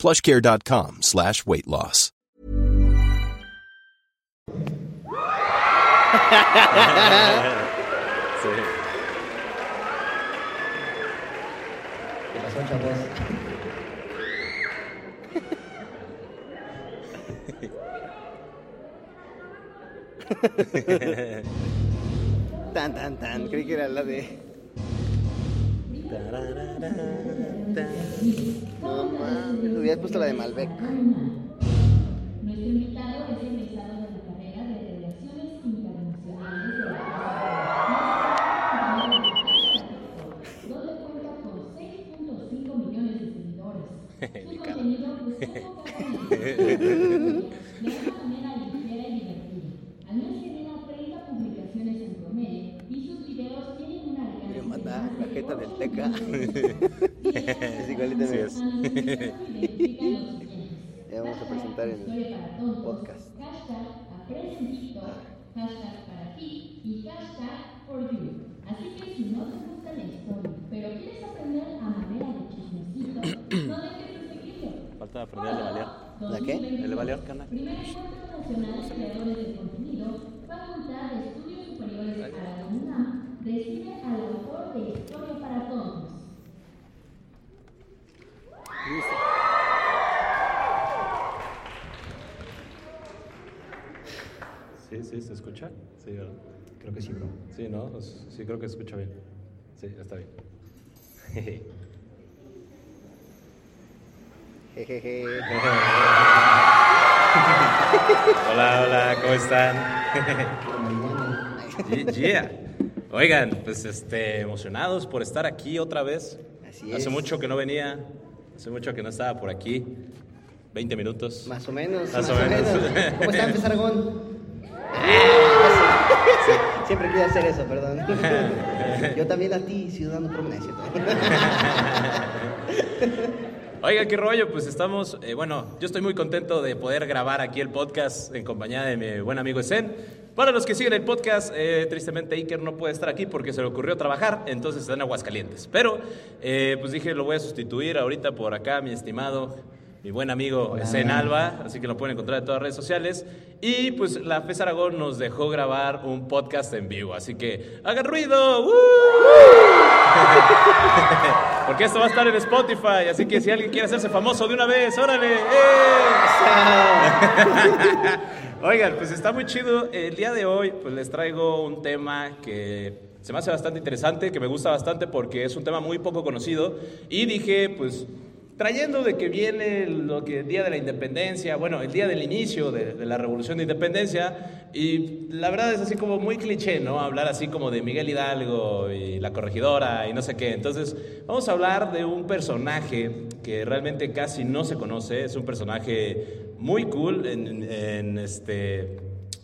plushcare.com slash weight loss. ¿Qué pasó, chavos? tan, tan, tan. Creí que era la de. No mames, hubieras puesto la de Malbec. Nuestro invitado es egresado de la carrera de Relaciones Internacionales de la donde cuenta con 6.5 millones de seguidores. Su contenido de una manera ligera y divertida. Al mes genera 30 publicaciones en promedio y sus videos tienen un Me alcance manda la jeta del Teca. es igualita, Así es. Ya vamos a presentar el podcast. Hashtag para ti y hashtag for you. Así que si no te gusta la historia, pero quieres aprender a manera de chismecito, no dejes de seguirlo. Falta aprender el de balear. ¿La qué? El de balear, carnal. Primer encuentro nacional de creadores de contenido, Facultad de Estudios Superiores a la UNAM, recibe al autor de Historia para Todos. Sí, sí, ¿se escucha? Sí, ¿verdad? Creo que sí, bro. Sí, ¿no? Sí, creo que se escucha bien. Sí, está bien. Jejeje. hola, hola, ¿cómo están? Yeah, yeah. Oigan, pues este, emocionados por estar aquí otra vez. Así Hace es. mucho que no venía, hace mucho que no estaba por aquí. 20 minutos. Más o menos. Más Más, o o menos. menos. ¿Cómo están, Pesargón? Siempre quiero hacer eso, perdón. Yo también a ti, ciudadano promedio. Oiga, qué rollo, pues estamos, eh, bueno, yo estoy muy contento de poder grabar aquí el podcast en compañía de mi buen amigo Esen. Para los que siguen el podcast, eh, tristemente Iker no puede estar aquí porque se le ocurrió trabajar, entonces está en Aguascalientes. Pero, eh, pues dije, lo voy a sustituir ahorita por acá, mi estimado, mi buen amigo Esen Alba, así que lo pueden encontrar en todas las redes sociales. Y pues la FES Aragón nos dejó grabar un podcast en vivo, así que hagan ruido. ¡Woo! Porque esto va a estar en Spotify, así que si alguien quiere hacerse famoso de una vez, órale. ¡eh! Oigan, pues está muy chido. El día de hoy pues les traigo un tema que se me hace bastante interesante, que me gusta bastante porque es un tema muy poco conocido y dije, pues trayendo de que viene lo que el día de la independencia, bueno, el día del inicio de, de la revolución de independencia, y la verdad es así como muy cliché, ¿no? Hablar así como de Miguel Hidalgo y la corregidora y no sé qué. Entonces, vamos a hablar de un personaje que realmente casi no se conoce, es un personaje muy cool en, en este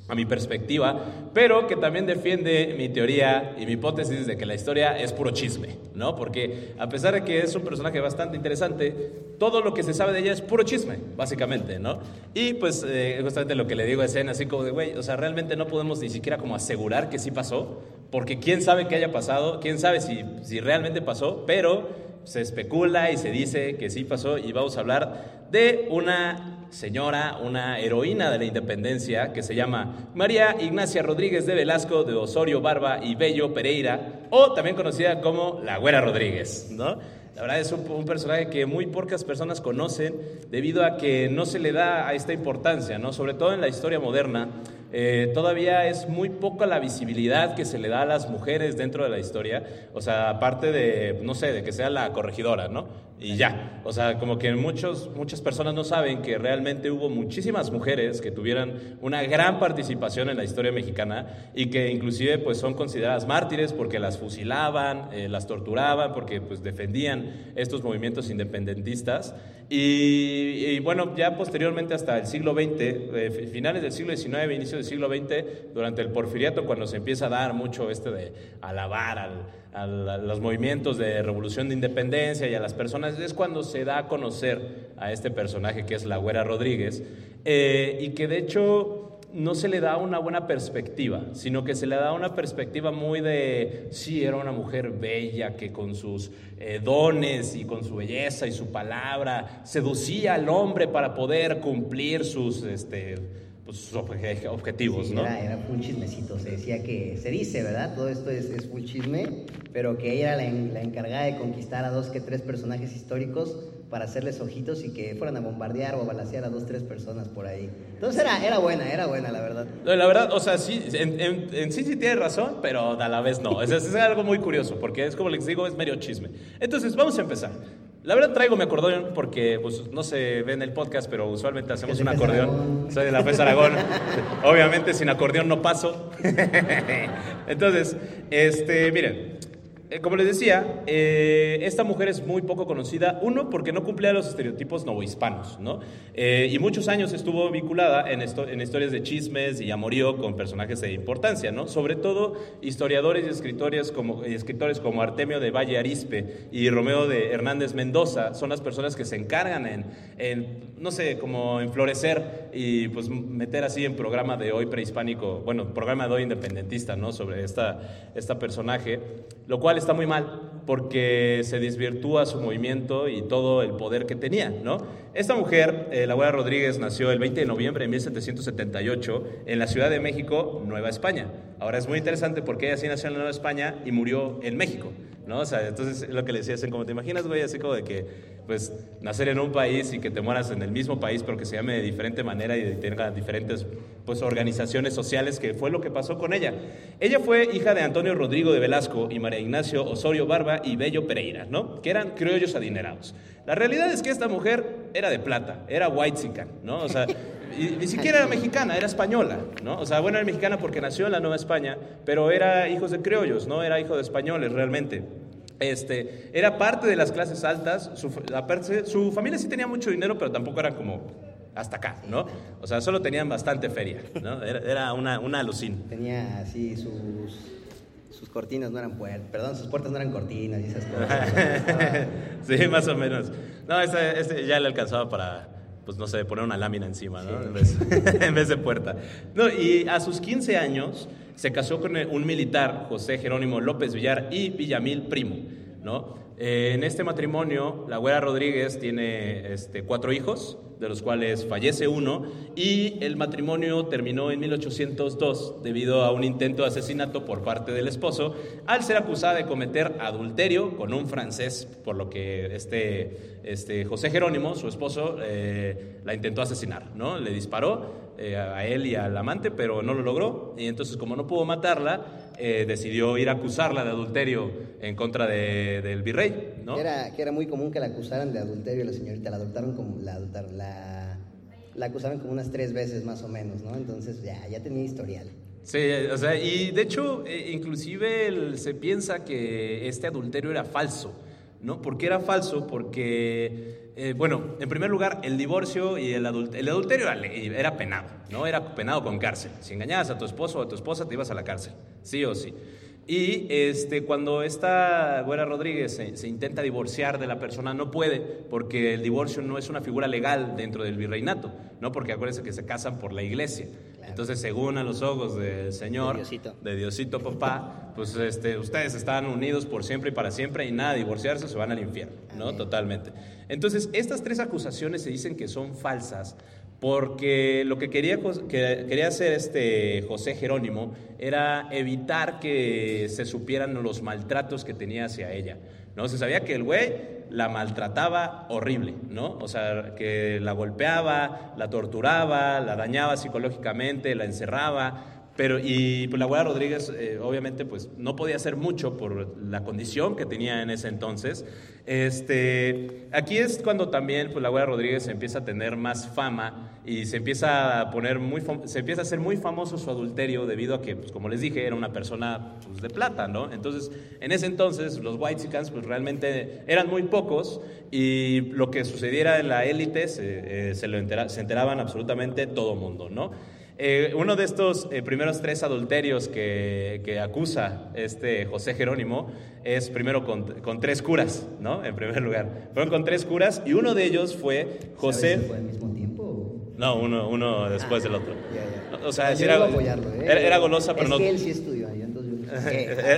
a mi perspectiva, pero que también defiende mi teoría y mi hipótesis de que la historia es puro chisme, ¿no? Porque a pesar de que es un personaje bastante interesante, todo lo que se sabe de ella es puro chisme, básicamente, ¿no? Y pues eh, justamente lo que le digo a Escena, así como de, güey, o sea, realmente no podemos ni siquiera como asegurar que sí pasó, porque quién sabe qué haya pasado, quién sabe si, si realmente pasó, pero se especula y se dice que sí pasó y vamos a hablar de una señora, una heroína de la independencia que se llama María Ignacia Rodríguez de Velasco de Osorio Barba y Bello Pereira, o también conocida como la Güera Rodríguez, ¿no? La verdad es un, un personaje que muy pocas personas conocen debido a que no se le da a esta importancia, ¿no? Sobre todo en la historia moderna. Eh, todavía es muy poca la visibilidad que se le da a las mujeres dentro de la historia. O sea, aparte de, no sé, de que sea la corregidora, ¿no? Y ya. O sea, como que muchos, muchas personas no saben que realmente hubo muchísimas mujeres que tuvieran una gran participación en la historia mexicana y que inclusive pues son consideradas mártires porque las fusilaban, eh, las torturaban, porque pues defendían estos movimientos independentistas. Y, bueno, ya posteriormente hasta el siglo XX, eh, finales del siglo XIX, inicio del siglo XX, durante el porfiriato, cuando se empieza a dar mucho este de alabar al, al- a los movimientos de revolución de independencia y a las personas, es cuando se da a conocer a este personaje que es la Güera Rodríguez, eh, y que de hecho no se le da una buena perspectiva, sino que se le da una perspectiva muy de, sí, era una mujer bella que con sus eh, dones y con su belleza y su palabra seducía al hombre para poder cumplir sus, este, pues, sus obje- objetivos, Sí, ¿no? Era, era un chismecito, se decía que, se dice, ¿verdad? Todo esto es, es full chisme, pero que ella era la encargada de conquistar a dos que tres personajes históricos para hacerles ojitos y que fueran a bombardear o a balasear a dos, tres personas por ahí. Entonces era, era buena, era buena, la verdad. No, La verdad, o sea, sí, en, en- en sí sí tiene razón, pero a la vez no. Es, es algo muy curioso, porque es como les digo, es medio chisme. Entonces, vamos a empezar. La verdad traigo mi acordeón porque, pues, no se ve en el podcast, pero usualmente hacemos un acordeón. Aragón. Soy de la FES Aragón. Obviamente sin acordeón no paso. Entonces, este, miren, eh, como les decía, eh, esta mujer es muy poco conocida, uno, porque no cumplía los estereotipos novohispanos, ¿no? Eh, y muchos años estuvo vinculada en, esto- en historias de chismes y amorío con personajes de importancia, ¿no? Sobre todo historiadores y escritores como, escritores como Artemio de Valle Arispe y Romeo de Hernández Mendoza son las personas que se encargan en, en, no sé, como en florecer y pues meter así en programa de hoy prehispánico, bueno, programa de hoy independentista, ¿no? Sobre esta, esta personaje, lo cual está muy mal porque se desvirtúa su movimiento y todo el poder que tenía, ¿no? Esta mujer, eh, la abuela Rodríguez, nació el 20 de noviembre de 1778 en la Ciudad de México, Nueva España. Ahora es muy interesante porque ella sí nació en la Nueva España y murió en México, ¿no? O sea, entonces es lo que le decía, como te imaginas, güey, así como de que, pues, nacer en un país y que te mueras en el mismo país, pero que se llame de diferente manera y tenga diferentes, pues, organizaciones sociales, que fue lo que pasó con ella. Ella fue hija de Antonio Rodrigo de Velasco y María Ignacio Osorio Barba y Bello Pereira, ¿no? Que eran criollos adinerados. La realidad es que esta mujer era de plata, era white ¿no? O sea, y ni siquiera era mexicana, era española, ¿no? O sea, bueno, era mexicana porque nació en la Nueva España, pero era hijos de criollos, ¿no? Era hijo de españoles realmente. Este, era parte de las clases altas, su, familia sí tenía mucho dinero, pero tampoco eran como hasta acá, ¿no? O sea, solo tenían bastante feria, ¿no? Era, era una, una alucin. Tenía así sus, sus cortinas no eran puertas, perdón, sus puertas no eran cortinas y esas cosas. Sí, más o menos. No, este ya le alcanzaba para, pues no sé, poner una lámina encima, ¿no? En, vez, en vez de puerta. No, y a sus 15 años se casó con un militar, José Jerónimo López Villar y Villamil Primo, ¿no? Eh, en este matrimonio, la güera Rodríguez tiene este, cuatro hijos, de los cuales fallece uno, y el matrimonio terminó en 1802 debido a un intento de asesinato por parte del esposo, al ser acusada de cometer adulterio con un francés, por lo que este, este José Jerónimo, su esposo, eh, la intentó asesinar, ¿no? Le disparó eh, a él y al amante, pero no lo logró, y entonces como no pudo matarla, eh, decidió ir a acusarla de adulterio en contra de- del virrey, ¿no? Que era, que era muy común que la acusaran de adulterio la señorita, la adultaron como, la, la, la acusaron como unas tres veces más o menos, ¿no? Entonces ya, ya tenía historial. Sí, o sea, y de hecho, eh, inclusive el- se piensa que este adulterio era falso, ¿no? ¿Por qué era falso? Porque, eh, bueno, en primer lugar, el divorcio y el, adult- el adulterio era, penado, ¿no? Era penado con cárcel. Si engañabas a tu esposo o a tu esposa, te ibas a la cárcel, sí o sí. Y este, cuando esta güera Rodríguez se, se intenta divorciar de la persona, no puede, porque el divorcio no es una figura legal dentro del virreinato, ¿no? Porque acuérdense que se casan por la iglesia. Entonces, según a los ojos del Señor, De Diosito. de Diosito papá, pues este, ustedes están unidos por siempre y para siempre y nada, divorciarse se van al infierno, ¿no? Amén. Totalmente. Entonces, estas tres acusaciones se dicen que son falsas porque lo que quería, que quería hacer este José Jerónimo era evitar que se supieran los maltratos que tenía hacia ella, ¿no? Se sabía que el güey la maltrataba horrible, ¿no? O sea, que la golpeaba, la torturaba, la dañaba psicológicamente, la encerraba, Pero, y pues la Güera Rodríguez, eh, obviamente, pues no podía hacer mucho por la condición que tenía en ese entonces. Este, aquí es cuando también pues, la Güera Rodríguez empieza a tener más fama y se empieza a poner muy, se empieza a hacer muy famoso su adulterio debido a que, pues, como les dije, era una persona pues, de plata, ¿no? Entonces, en ese entonces, los Whitesicans, pues realmente eran muy pocos y lo que sucediera en la élite se, eh, se, lo se enteraban absolutamente todo mundo, ¿no? Eh, uno de estos eh, primeros tres adulterios que, que, acusa este José Jerónimo es primero con, con, tres curas, ¿no? En primer lugar. Fueron con tres curas y uno de ellos fue José... ¿Fue al mismo tiempo? No, uno, uno después del otro. Ya, ya. O sea, Yo era, apoyarlo, ¿eh? era, era golosa, pero es no... que él sí.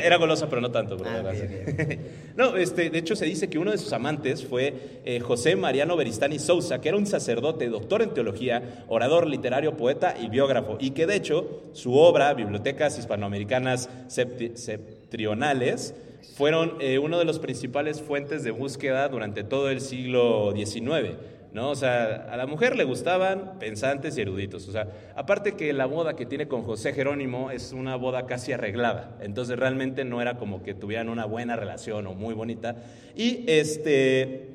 Era golosa, pero no tanto. pero Ah, No, este, de hecho se dice que uno de sus amantes fue eh, José Mariano Beristani Sousa, que era un sacerdote, doctor en teología, orador literario, poeta y biógrafo, y que de hecho su obra, Bibliotecas Hispanoamericanas Septi- Septrionales, fueron eh, uno de los principales fuentes de búsqueda durante todo el siglo XIX. ¿No? O sea, a la mujer le gustaban pensantes y eruditos. O sea, aparte que la boda que tiene con José Jerónimo es una boda casi arreglada. Entonces realmente no era como que tuvieran una buena relación o muy bonita. Y este,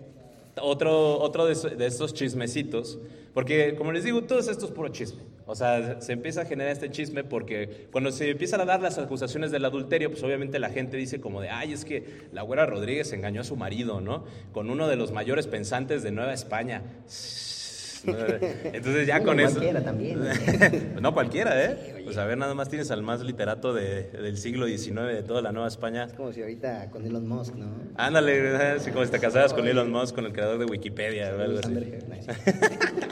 otro, otro de, de estos chismecitos, porque como les digo, todo esto es puro chisme. O sea, se empieza a generar este chisme porque cuando se empiezan a dar las acusaciones del adulterio, pues obviamente la gente dice como de, ay, es que la güera Rodríguez engañó a su marido, ¿no? Con uno de los mayores pensantes de Nueva España. Entonces ya con eso... cualquiera también. Pues no cualquiera, ¿eh? Pues a ver, nada más tienes al más literato de- del siglo XIX de toda la Nueva España. Es como si ahorita con Elon Musk, ¿no? Ándale, así como si te casaras con Elon Musk, con el creador de Wikipedia o algo así.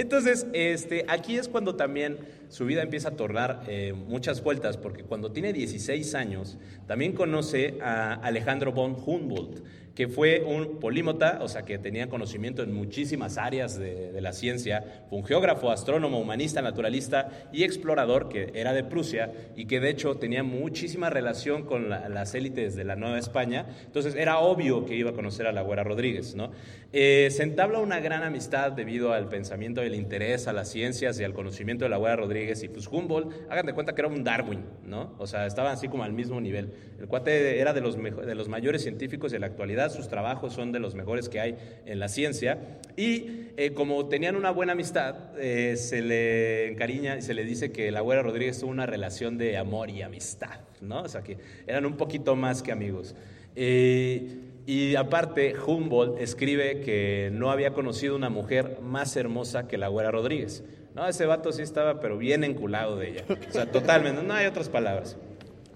Entonces, este, aquí es cuando también su vida empieza a tornar eh, muchas vueltas, porque cuando tiene 16 años, también conoce a Alejandro von Humboldt, que fue un polímota, o sea, que tenía conocimiento en muchísimas áreas de, de la ciencia, fue un geógrafo, astrónomo, humanista, naturalista y explorador, que era de Prusia y que de hecho tenía muchísima relación con la- las élites de la Nueva España. Entonces, era obvio que iba a conocer a la Güera Rodríguez, ¿no? Eh, se entabla una gran amistad debido al pensamiento el interés a las ciencias y al conocimiento de la Güera Rodríguez y pues Humboldt, hagan de cuenta que era un Darwin, ¿no? O sea, estaban así como al mismo nivel. El cuate era de los, de los mayores científicos de la actualidad, sus trabajos son de los mejores que hay en la ciencia y eh, como tenían una buena amistad, eh, se le encariña y se le dice que la Güera Rodríguez tuvo una relación de amor y amistad, ¿no? O sea, que eran un poquito más que amigos. Y aparte, Humboldt escribe que no había conocido una mujer más hermosa que la Güera Rodríguez. No, ese vato sí estaba, pero bien enculado de ella. O sea, totalmente, no hay otras palabras.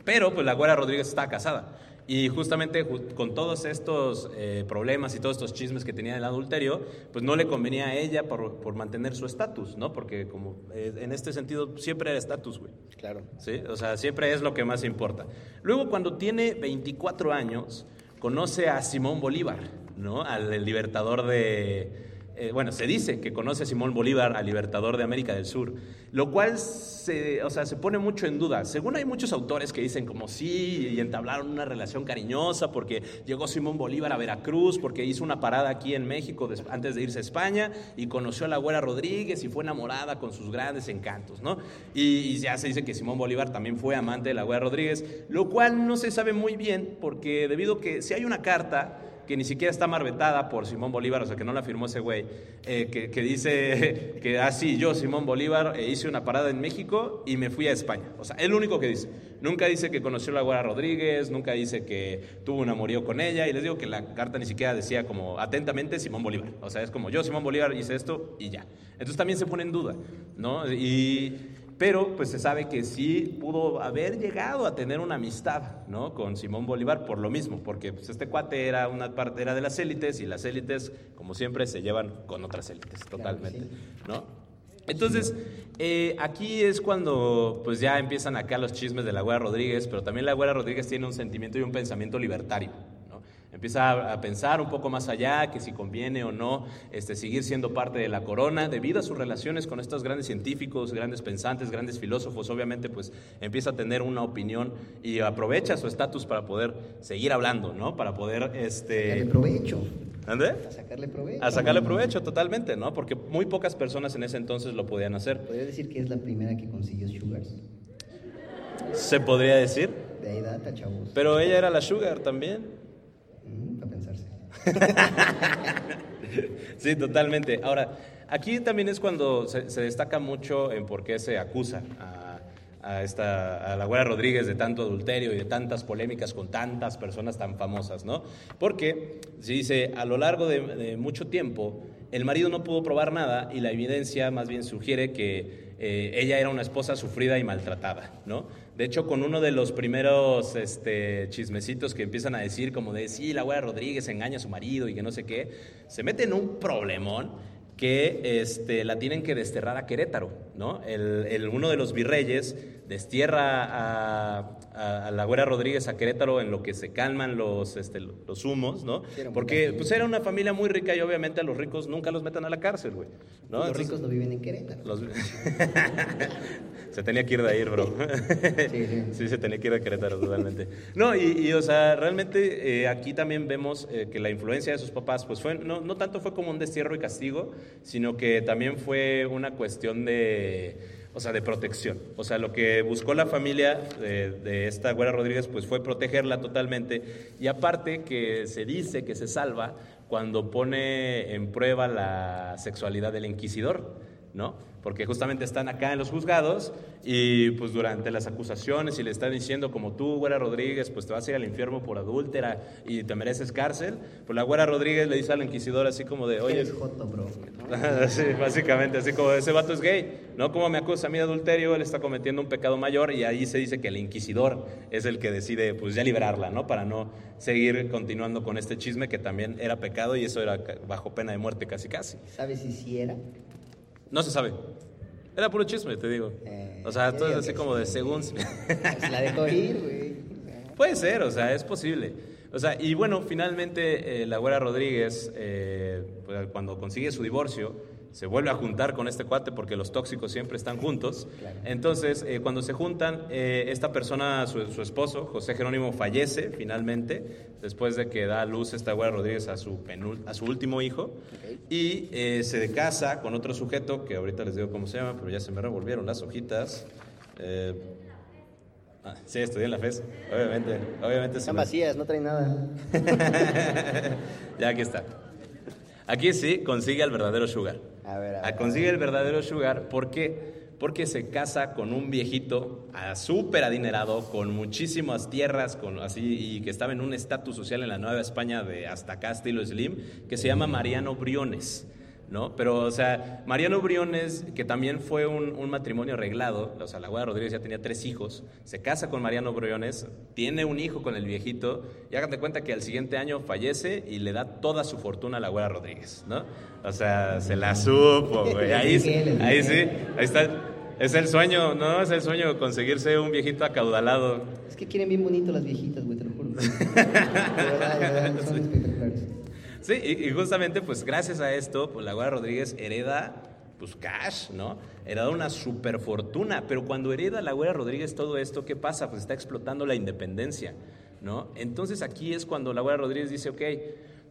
Pero pues la Güera Rodríguez está casada. Y justamente ju- con todos estos eh, problemas y todos estos chismes que tenía el adulterio, pues no le convenía a ella por, por mantener su estatus, ¿no? Porque como eh, en este sentido siempre era estatus, güey. Claro. ¿sí? O sea, siempre es lo que más importa. Luego, cuando tiene 24 años, conoce a Simón Bolívar, ¿no? Al libertador de... eh, bueno, se dice que conoce a Simón Bolívar, al libertador de América del Sur, lo cual se, o sea, se pone mucho en duda. Según hay muchos autores que dicen como sí, y entablaron una relación cariñosa porque llegó Simón Bolívar a Veracruz, porque hizo una parada aquí en México antes de irse a España y conoció a la Güera Rodríguez y fue enamorada con sus grandes encantos, ¿no? Y, y ya se dice que Simón Bolívar también fue amante de la Güera Rodríguez, lo cual no se sabe muy bien porque debido a que si hay una carta que ni siquiera está marbetada por Simón Bolívar, o sea, que no la firmó ese güey, eh, que, que dice que así yo, Simón Bolívar, eh, hice una parada en México y me fui a España. O sea, es lo único que dice. Nunca dice que conoció a la Güera Rodríguez, nunca dice que tuvo un amorío con ella, y les digo que la carta ni siquiera decía como atentamente Simón Bolívar. O sea, es como yo, Simón Bolívar, hice esto y ya. Entonces también se pone en duda, ¿no? Y... Pero pues se sabe que sí pudo haber llegado a tener una amistad, ¿no? Con Simón Bolívar por lo mismo, porque pues, este cuate era una parte era de las élites y las élites, como siempre, se llevan con otras élites totalmente, sí. ¿no? Entonces, eh, aquí es cuando pues ya empiezan acá los chismes de la Güera Rodríguez, pero también la Güera Rodríguez tiene un sentimiento y un pensamiento libertario. Empieza a, pensar un poco más allá, que si conviene o no este, seguir siendo parte de la corona, debido a sus relaciones con estos grandes científicos, grandes pensantes, grandes filósofos, obviamente pues empieza a tener una opinión y aprovecha su estatus para poder seguir hablando, ¿no? Para poder... Este, de provecho. ¿Ande? A sacarle provecho. A sacarle provecho totalmente, ¿no? Porque muy pocas personas en ese entonces lo podían hacer. ¿Podría decir que es la primera que consiguió Sugars? Se podría decir. De ahí data, chavos. Pero ella era la sugar también. Sí, totalmente. Ahora, aquí también es cuando se, se destaca mucho en por qué se acusa a, a esta, a la Güera Rodríguez de tanto adulterio y de tantas polémicas con tantas personas tan famosas, ¿no? Porque se dice, a lo largo de, de mucho tiempo, el marido no pudo probar nada y la evidencia más bien sugiere que eh, ella era una esposa sufrida y maltratada, ¿no? De hecho, con uno de los primeros este, chismecitos que empiezan a decir, como de, sí, la Güera Rodríguez engaña a su marido y que no sé qué, se mete en un problemón que este, la tienen que desterrar a Querétaro, ¿no? El- uno de los virreyes destierra a, a- a la Güera Rodríguez a Querétaro en lo que se calman los, este, los humos, ¿no? Porque pues, era una familia muy rica y obviamente a los ricos nunca los meten a la cárcel, güey, ¿no? Los Entonces- ricos no viven en Querétaro. los- se tenía que ir de ahí, bro. Sí, sí. Sí, se tenía que ir a Querétaro totalmente. No, y, y, o sea, realmente eh, aquí también vemos eh, que la influencia de sus papás, pues fue, no, no tanto fue como un destierro y castigo, sino que también fue una cuestión de, o sea, de protección. O sea, lo que buscó la familia de, de esta Güera Rodríguez, pues fue protegerla totalmente. Y aparte que se dice que se salva cuando pone en prueba la sexualidad del inquisidor. ¿No? Porque justamente están acá en los juzgados y pues durante las acusaciones y le están diciendo como tú, Güera Rodríguez, pues te vas a ir al infierno por adúltera y te mereces cárcel, pues la Güera Rodríguez le dice al inquisidor así como de, oye, joto, bro. sí, básicamente, así como ese vato es gay, ¿no? Como me acusa a mí de adulterio, él está cometiendo un pecado mayor y ahí se dice que el inquisidor es el que decide, pues ya liberarla, ¿no? Para no seguir continuando con este chisme que también era pecado y eso era bajo pena de muerte casi casi. ¿Sabes si sí era? No se sabe. Era puro chisme, te digo. Eh, O sea, todo es digo así como de según... Se la dejó ir, güey. Puede ser, o sea, es posible. O sea, y bueno, finalmente eh, la Güera Rodríguez, eh, pues, cuando consigue su divorcio, se vuelve a juntar con este cuate porque los tóxicos siempre están juntos. Entonces, eh, cuando se juntan, eh, esta persona, su, su esposo, José Jerónimo, fallece finalmente, después de que da a luz esta Güera Rodríguez a su, penul- a su último hijo, Ok. y eh, se casa con otro sujeto, que ahorita les digo cómo se llama, pero ya se me revolvieron las hojitas. Ah, sí, estudié en la FES, obviamente. obviamente Están vacías, no traen nada. ya aquí está. Aquí sí consigue al verdadero sugar. A ver, a Ah, ver. Consigue el verdadero sugar. ¿Por qué? Porque se casa con un viejito ah, súper adinerado, con muchísimas tierras, con, así, y que estaba en un estatus social en la Nueva España de hasta acá, estilo Slim, que se llama Mariano Briones. ¿No? Pero, o sea, Mariano Briones, que también fue un, un matrimonio arreglado, o sea, la Guada Rodríguez ya tenía tres hijos, se casa con Mariano Briones, tiene un hijo con el viejito, y hágate cuenta que al siguiente año fallece y le da toda su fortuna a la Guada Rodríguez, ¿no? O sea, se la supo, güey. Ahí, sí- ahí sí, ahí está. Es el sueño, ¿no? Es el sueño conseguirse un viejito acaudalado. Es que quieren bien bonito las viejitas, güey, te lo juro. De verdad, de verdad, son espectaculares. Sí, y, y justamente, pues gracias a esto, pues la Guada Rodríguez hereda, pues cash, ¿no? Hereda una super fortuna, pero cuando hereda la Guada Rodríguez todo esto, ¿qué pasa? Pues está explotando la independencia, ¿no? Entonces aquí es cuando la Rodríguez dice, ok,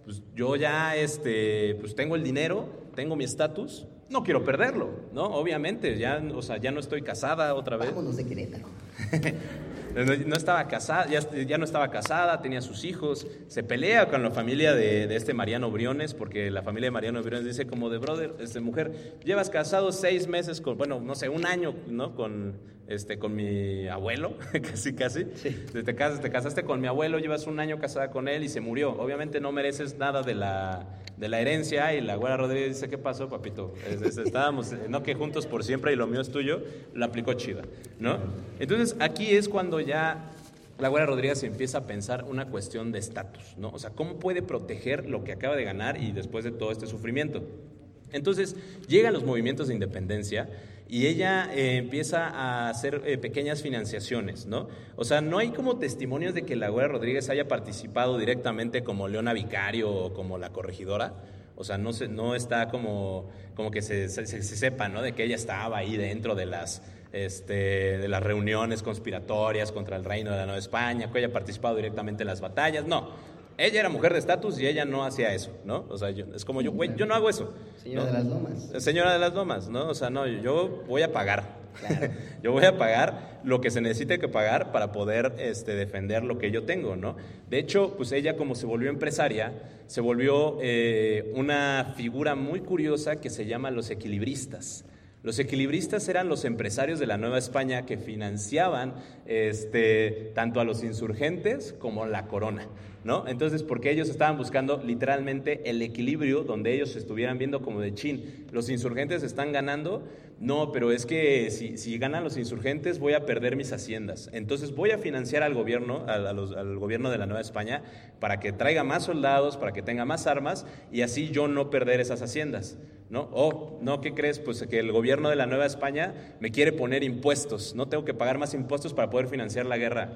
pues yo ya, este, pues tengo el dinero, tengo mi estatus, no quiero perderlo, ¿no? Obviamente, ya, o sea, ya no estoy casada otra vez. Vámonos de Querétaro. No, estaba casada, ya, ya no estaba casada, tenía sus hijos, se pelea con la familia de, de este Mariano Briones, porque la familia de Mariano Briones dice como de brother, este mujer, llevas casado seis meses con, bueno, no sé, un año, ¿no? Con, este, con mi abuelo, casi, casi. Te, casas, te casaste con mi abuelo, llevas un año casada con él y se murió. Obviamente no mereces nada de la, de la herencia y la güera Rodríguez dice, ¿qué pasó, papito? Es- es- estábamos, eh, no que juntos por siempre y lo mío es tuyo, la aplicó chida, ¿no? Entonces aquí es cuando ya la güera Rodríguez empieza a pensar una cuestión de estatus, ¿no? O sea, ¿cómo puede proteger lo que acaba de ganar y después de todo este sufrimiento? Entonces llegan los movimientos de independencia y ella eh, empieza a hacer eh, pequeñas financiaciones, ¿no? O sea, no hay como testimonios de que la Güera Rodríguez haya participado directamente como Leona Vicario o como la corregidora. O sea, no, se, no está como, como que se, se- se sepa, ¿no? De que ella estaba ahí dentro de las, este, de las reuniones conspiratorias contra el reino de la Nueva España, que haya participado directamente en las batallas. No, Ella era mujer de estatus y ella no hacía eso, ¿no? O sea, yo- es como yo, güey, yo no hago eso. Señora ¿no? de las Lomas. Señora de las Lomas, ¿no? O sea, no, yo voy a pagar. Claro. yo voy a pagar lo que se necesite que pagar para poder este, defender lo que yo tengo, ¿no? De hecho, pues ella como se volvió empresaria, se volvió eh, una figura muy curiosa que se llama los equilibristas. Los equilibristas eran los empresarios de la Nueva España que financiaban este, tanto a los insurgentes como la corona. ¿no? Entonces, porque ellos estaban buscando literalmente el equilibrio donde ellos estuvieran viendo como de chin, los insurgentes están ganando, no, pero es que si, si ganan los insurgentes voy a perder mis haciendas. Entonces voy a financiar al gobierno, al, gobierno de la Nueva España, para que traiga más soldados, para que tenga más armas y así yo no perder esas haciendas. ¿No? O, no, ¿qué crees? Pues que el gobierno de la Nueva España me quiere poner impuestos. No tengo que pagar más impuestos para poder financiar la guerra.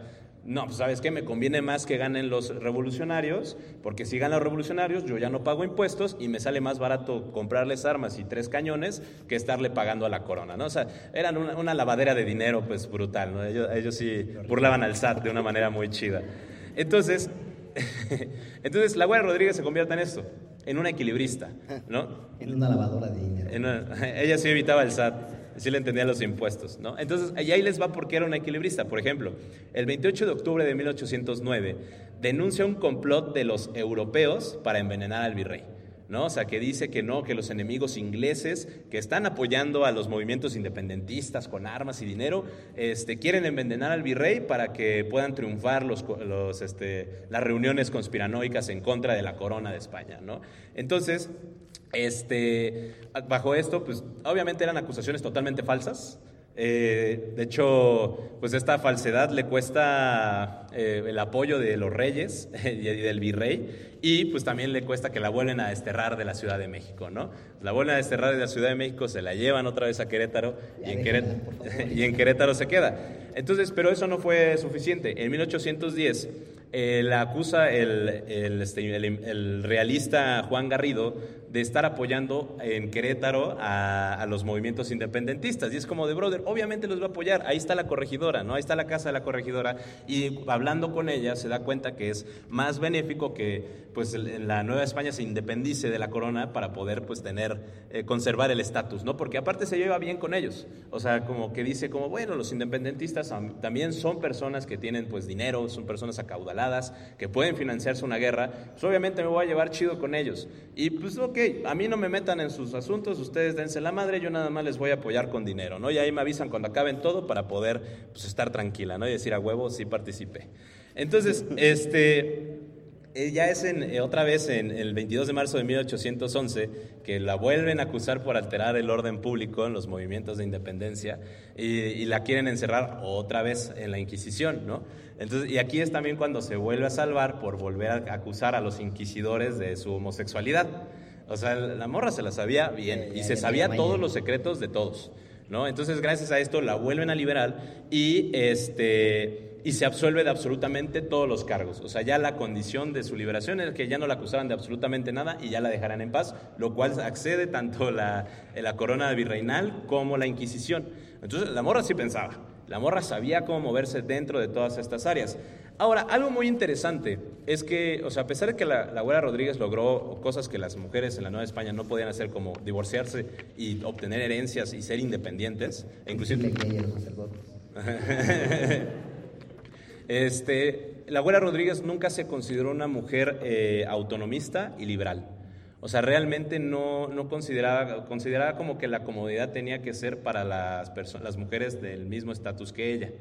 No, pues sabes qué, me conviene más que ganen los revolucionarios, porque si ganan los revolucionarios yo ya no pago impuestos y me sale más barato comprarles armas y tres cañones que estarle pagando a la corona, ¿no? O sea, eran una, una lavadera de dinero pues brutal, ¿no? Ellos, ellos sí burlaban al SAT de una manera muy chida. Entonces, entonces la Guardia Rodríguez se convierte en esto, en una equilibrista, ¿no? En una lavadora de dinero. En una- ella sí evitaba el SAT, sí le entendía los impuestos, ¿no? Entonces, y ahí les va porque era una equilibrista. Por ejemplo, el 28 de octubre de 1809 denuncia un complot de los europeos para envenenar al virrey. ¿No? O sea, que dice que no, que los enemigos ingleses que están apoyando a los movimientos independentistas con armas y dinero, este, quieren envenenar al virrey para que puedan triunfar los, los, este, las reuniones conspiranoicas en contra de la corona de España, ¿no? Entonces, este, bajo esto, pues obviamente eran acusaciones totalmente falsas. Eh, de hecho, pues esta falsedad le cuesta eh, el apoyo de los reyes y del virrey y pues también le cuesta que la vuelven a desterrar de la Ciudad de México, ¿no? La vuelven a desterrar de la Ciudad de México, se la llevan otra vez a Querétaro y en, Querétaro, por favor. y en Querétaro se queda. Entonces, pero eso no fue suficiente. En 1810 eh, la acusa el, el, este, el- el realista Juan Garrido de estar apoyando en Querétaro a, a los movimientos independentistas. Y es como de, brother, obviamente los va a apoyar. Ahí está la corregidora, ¿no? Ahí está la casa de la corregidora. Y hablando con ella se da cuenta que es más benéfico que pues la Nueva España se independice de la corona para poder pues tener, eh, conservar el estatus, ¿no? Porque aparte se lleva bien con ellos. O sea, como que dice como, bueno, los independentistas am- también son personas que tienen pues dinero, son personas acaudaladas, que pueden financiarse una guerra, pues obviamente me voy a llevar chido con ellos. Y pues ok, a mí no me metan en sus asuntos, ustedes dense la madre, yo nada más les voy a apoyar con dinero, ¿no? Y ahí me avisan cuando acaben todo para poder pues estar tranquila, ¿no? Y decir a huevo, sí participé. Entonces, este... Eh, ya es en, eh, otra vez en el 22 de marzo de 1811 que la vuelven a acusar por alterar el orden público en los movimientos de independencia y, y la quieren encerrar otra vez en la Inquisición, ¿no? Entonces, y aquí es también cuando se vuelve a salvar por volver a acusar a los inquisidores de su homosexualidad. O sea, la morra se la sabía bien y se sabía todos los secretos de todos. ¿no? Entonces, gracias a esto la vuelven a liberar y, este, y se absuelve de absolutamente todos los cargos. O sea, ya la condición de su liberación es que ya no la acusaran de absolutamente nada y ya la dejarán en paz, lo cual accede tanto la, la corona virreinal como la Inquisición. Entonces, la morra sí pensaba. La morra sabía cómo moverse dentro de todas estas áreas. Ahora, algo muy interesante es que, o sea, a pesar de que la, la abuela Rodríguez logró cosas que las mujeres en la Nueva España no podían hacer, como divorciarse y obtener herencias y ser independientes, e inclusive este, la abuela Rodríguez nunca se consideró una mujer eh, autonomista y liberal. O sea, realmente no, no consideraba, consideraba como que la comodidad tenía que ser para las, las mujeres del mismo estatus que ella.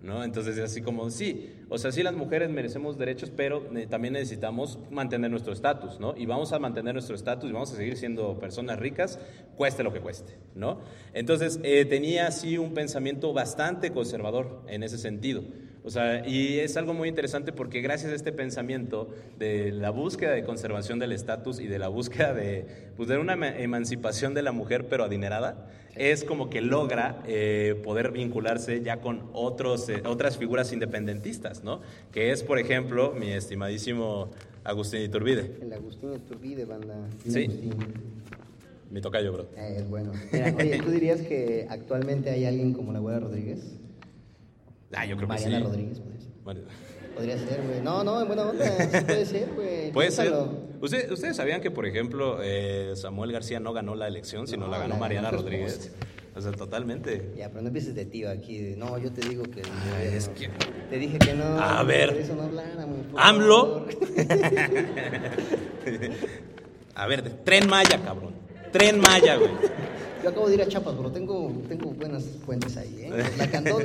¿No? Entonces es así como, sí, o sea, sí las mujeres merecemos derechos, pero también necesitamos mantener nuestro estatus, ¿no? Y vamos a mantener nuestro estatus y vamos a seguir siendo personas ricas, cueste lo que cueste, ¿no? Entonces eh, tenía así un pensamiento bastante conservador en ese sentido. O sea, y es algo muy interesante porque gracias a este pensamiento de la búsqueda de conservación del estatus y de la búsqueda de, pues, de una ema- emancipación de la mujer, pero adinerada, es como que logra eh, poder vincularse ya con otros, eh, otras figuras independentistas, ¿no? Que es, por ejemplo, mi estimadísimo Agustín Iturbide, El Agustín Esturbide, banda. Sí. Agustín. mi tocayo, bro. Eh, es bueno. Mira, oye, ¿tú dirías que actualmente hay alguien como la abuela Rodríguez? Ah, yo creo que Mariana sí. Rodríguez, podría ser. Bueno, Podría ser, güey. No, no, en buena onda. Sí puede ser, güey. Puede ser. Piénsalo. ¿Usted- ¿Ustedes sabían que, por ejemplo, eh, Samuel García no ganó la elección, sino No, la ganó la Mariana ganó su Rodríguez? O sea, totalmente. Ya, pero no empieces de tío aquí. de, No, yo te digo que. Es que- Te dije que no. A ver. Por eso no habláramos. AMLO. A ver, de- Tren Maya, cabrón. Tren Maya, güey. Yo acabo de ir a Chiapas, pero tengo, tengo buenas fuentes ahí, ¿eh? La Candón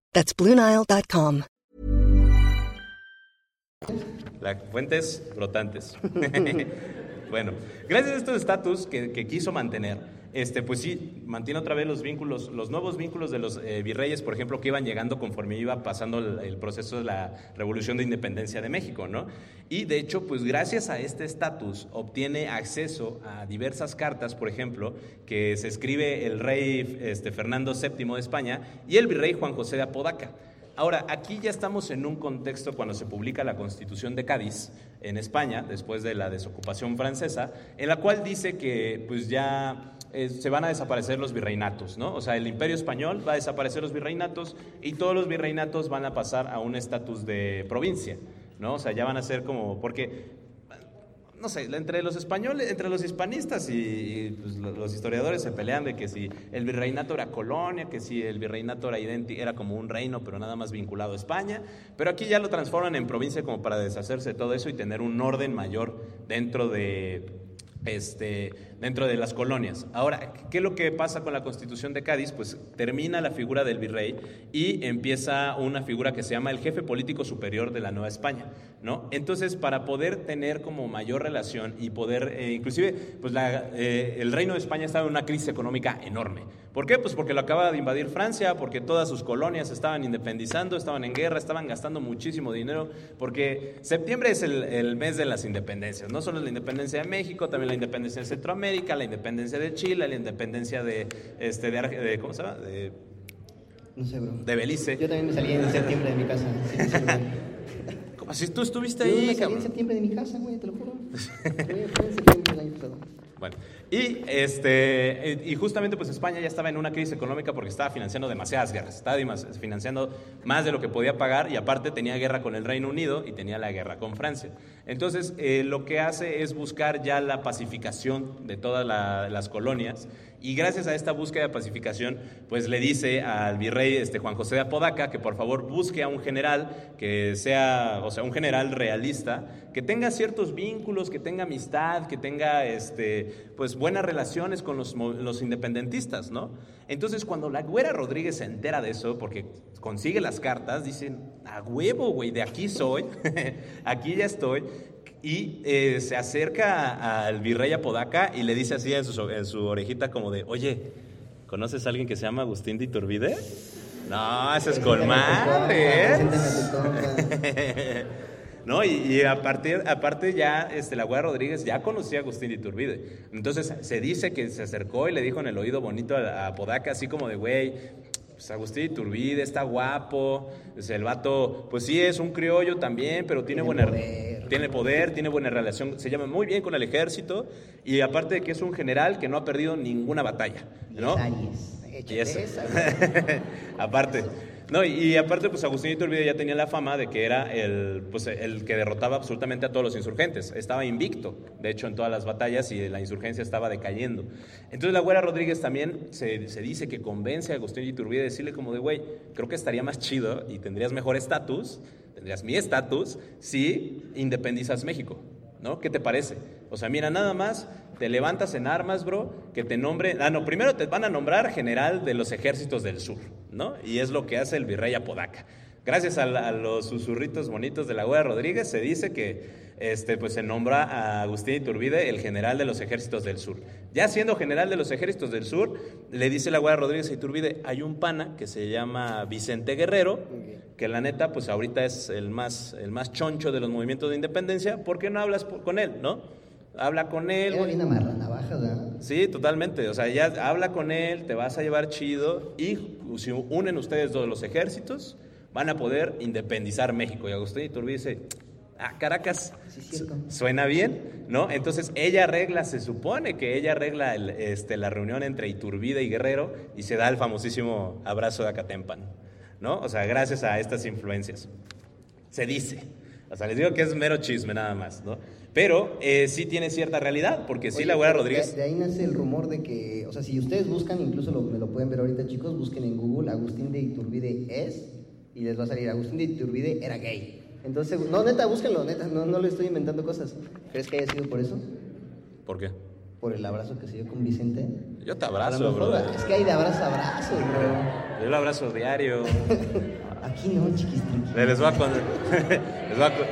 That's BlueNile.com. Las fuentes brotantes. bueno, gracias a estos estatus que, que quiso mantener, este, pues sí, mantiene otra vez los vínculos, los nuevos vínculos de los eh, virreyes, por ejemplo, que iban llegando conforme iba pasando el, proceso de la Revolución de Independencia de México, ¿no? Y de hecho, pues gracias a este estatus obtiene acceso a diversas cartas, por ejemplo, que se escribe el rey este, Fernando VII de España y el virrey Juan José de Apodaca. Ahora, aquí ya estamos en un contexto cuando se publica la Constitución de Cádiz en España, después de la desocupación francesa, en la cual dice que pues ya se van a desaparecer los virreinatos, ¿no? O sea, el imperio español va a desaparecer los virreinatos y todos los virreinatos van a pasar a un estatus de provincia, ¿no? O sea, ya van a ser como, porque no sé, entre los españoles, entre los hispanistas y, pues, lo- los historiadores se pelean de que si el virreinato era colonia, que si el virreinato era, era como un reino, pero nada más vinculado a España. Pero aquí ya lo transforman en provincia como para deshacerse de todo eso y tener un orden mayor dentro de, este, dentro de las colonias. Ahora, ¿qué es lo que pasa con la Constitución de Cádiz? Pues termina la figura del virrey y empieza una figura que se llama el jefe político superior de la Nueva España, ¿no? Entonces, para poder tener como mayor relación y poder, eh, inclusive, pues la, eh, el Reino de España estaba en una crisis económica enorme. ¿Por qué? Pues porque lo acaba de invadir Francia, porque todas sus colonias estaban independizando, estaban en guerra, estaban gastando muchísimo dinero, porque septiembre es el, el mes de las independencias, no solo la independencia de México, también la independencia de Centroamérica, la independencia de Chile, la independencia de, este, de, de- ¿cómo se llama? De, No sé, bro. de Belice. Yo también me salí en septiembre de mi casa. Sí, sí, güey. ¿Cómo así tú estuviste Yo me ahí, salí en cabrón? septiembre de mi casa, güey, te lo juro. Fue, fue en septiembre del año pasado. Bueno, y, este, eh, y justamente pues España ya estaba en una crisis económica porque estaba financiando demasiadas guerras, estaba financiando más de lo que podía pagar y aparte tenía guerra con el Reino Unido y tenía la guerra con Francia. Entonces eh, lo que hace es buscar ya la pacificación de todas la- las colonias y gracias a esta búsqueda de pacificación pues le dice al virrey este, Juan José de Apodaca que por favor busque a un general que sea, o sea, un general realista, que tenga ciertos vínculos, que tenga amistad, que tenga este, pues buenas relaciones con los, los independentistas, ¿no? Entonces cuando la güera Rodríguez se entera de eso, porque consigue las cartas, dicen, a huevo, güey, de aquí soy, aquí ya estoy, y eh, se acerca al virrey Apodaca y le dice así en su, en su orejita como de, oye, ¿conoces a alguien que se llama Agustín de Iturbide? No, ese es con madre, ¿eh? No, y, y aparte, aparte ya este, la güera Rodríguez ya conocía a Agustín de Iturbide. Entonces se dice que se acercó y le dijo en el oído bonito a, a Podaca, así como de, güey, pues Agustín de Iturbide está guapo, pues, el vato, pues sí, es un criollo también, pero tiene, Tiene buena... poder. Tiene poder, tiene buena relación, se llama muy bien con el ejército y aparte de que es un general que no ha perdido ninguna batalla, ¿no? Y eso. aparte. No, y, aparte, pues Agustín Iturbide ya tenía la fama de que era el, pues, el que derrotaba absolutamente a todos los insurgentes. Estaba invicto, de hecho, en todas las batallas y la insurgencia estaba decayendo. Entonces la güera Rodríguez también se, se dice que convence a Agustín Iturbide a decirle como de, güey, creo que estaría más chido y tendrías mejor estatus, tendrías mi estatus, si independizas México. ¿no? ¿Qué te parece? O sea, mira, nada más te levantas en armas, bro, que te nombre, ah, no, primero te van a nombrar general de los ejércitos del sur, ¿no? Y es lo que hace el virrey Apodaca. Gracias a, los susurritos bonitos de la Güera Rodríguez, se dice que este, pues, se nombra a Agustín Iturbide el general de los ejércitos del sur. Ya siendo general de los ejércitos del sur, le dice la Güera Rodríguez a Iturbide, hay un pana que se llama Vicente Guerrero, que la neta, pues ahorita es el más, el más choncho de los movimientos de independencia, ¿por qué no hablas con él, no? Habla con él, Era bien amarra navajas, ¿verdad? Sí, totalmente. O sea, ya habla con él, te vas a llevar chido y si unen ustedes dos los ejércitos, van a poder independizar México. Y Agustín Iturbide dice, ah, Caracas, Sí, suena bien, ¿no? Entonces ella arregla, se supone que ella arregla el, este, la reunión entre Iturbide y Guerrero y se da el famosísimo abrazo de Acatempan, ¿no? O sea, gracias a estas influencias. Se dice. O sea, les digo que es mero chisme nada más, ¿no? Pero eh, sí tiene cierta realidad, porque sí Oye, la pero Rodríguez... De, de ahí nace el rumor de que, o sea, si ustedes buscan, incluso lo, me lo pueden ver ahorita, chicos, busquen en Google Agustín de Iturbide es y les va a salir Agustín de Iturbide era gay. Entonces, no, neta, búsquenlo, neta, no, no le estoy inventando cosas. ¿Crees que haya sido por eso? ¿Por qué? ¿Por el abrazo que se dio con Vicente? Yo te abrazo, bro. Es que hay de abrazo a abrazo, bro. Yo lo abrazo diario. Aquí no, chiquistriqui. Les voy a con... Les voy a con...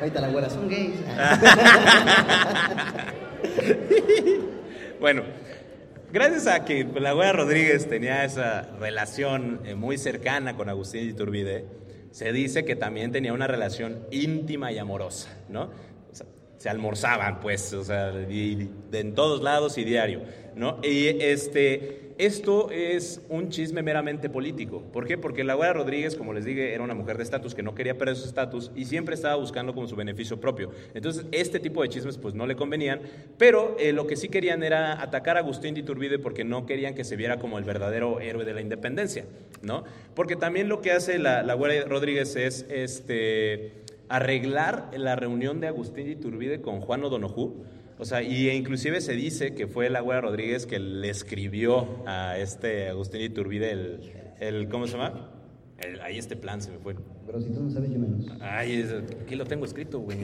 Ahorita la güera son gays. Bueno, gracias a que la güera Rodríguez tenía esa relación eh, muy cercana con Agustín Iturbide, se dice que también tenía una relación íntima y amorosa, ¿no? O sea, se almorzaban, pues, o sea, y- de en todos lados y diario, ¿no? Y este, esto es un chisme meramente político. ¿Por qué? Porque la güera Rodríguez, como les dije, era una mujer de estatus que no quería perder su estatus y siempre estaba buscando como su beneficio propio. Entonces, este tipo de chismes, pues, no le convenían, pero eh, lo que sí querían era atacar a Agustín de Iturbide porque no querían que se viera como el verdadero héroe de la independencia, ¿no? Porque también lo que hace la, la Rodríguez es, este arreglar la reunión de Agustín Iturbide con Juan O'Donoghue. O sea, y inclusive se dice que fue la güera Rodríguez que le escribió a este Agustín Iturbide el, el ¿cómo se llama? El- ahí este plan se me fue. Pero si tú no sabes, yo menos. Ay, es- aquí lo tengo escrito, güey.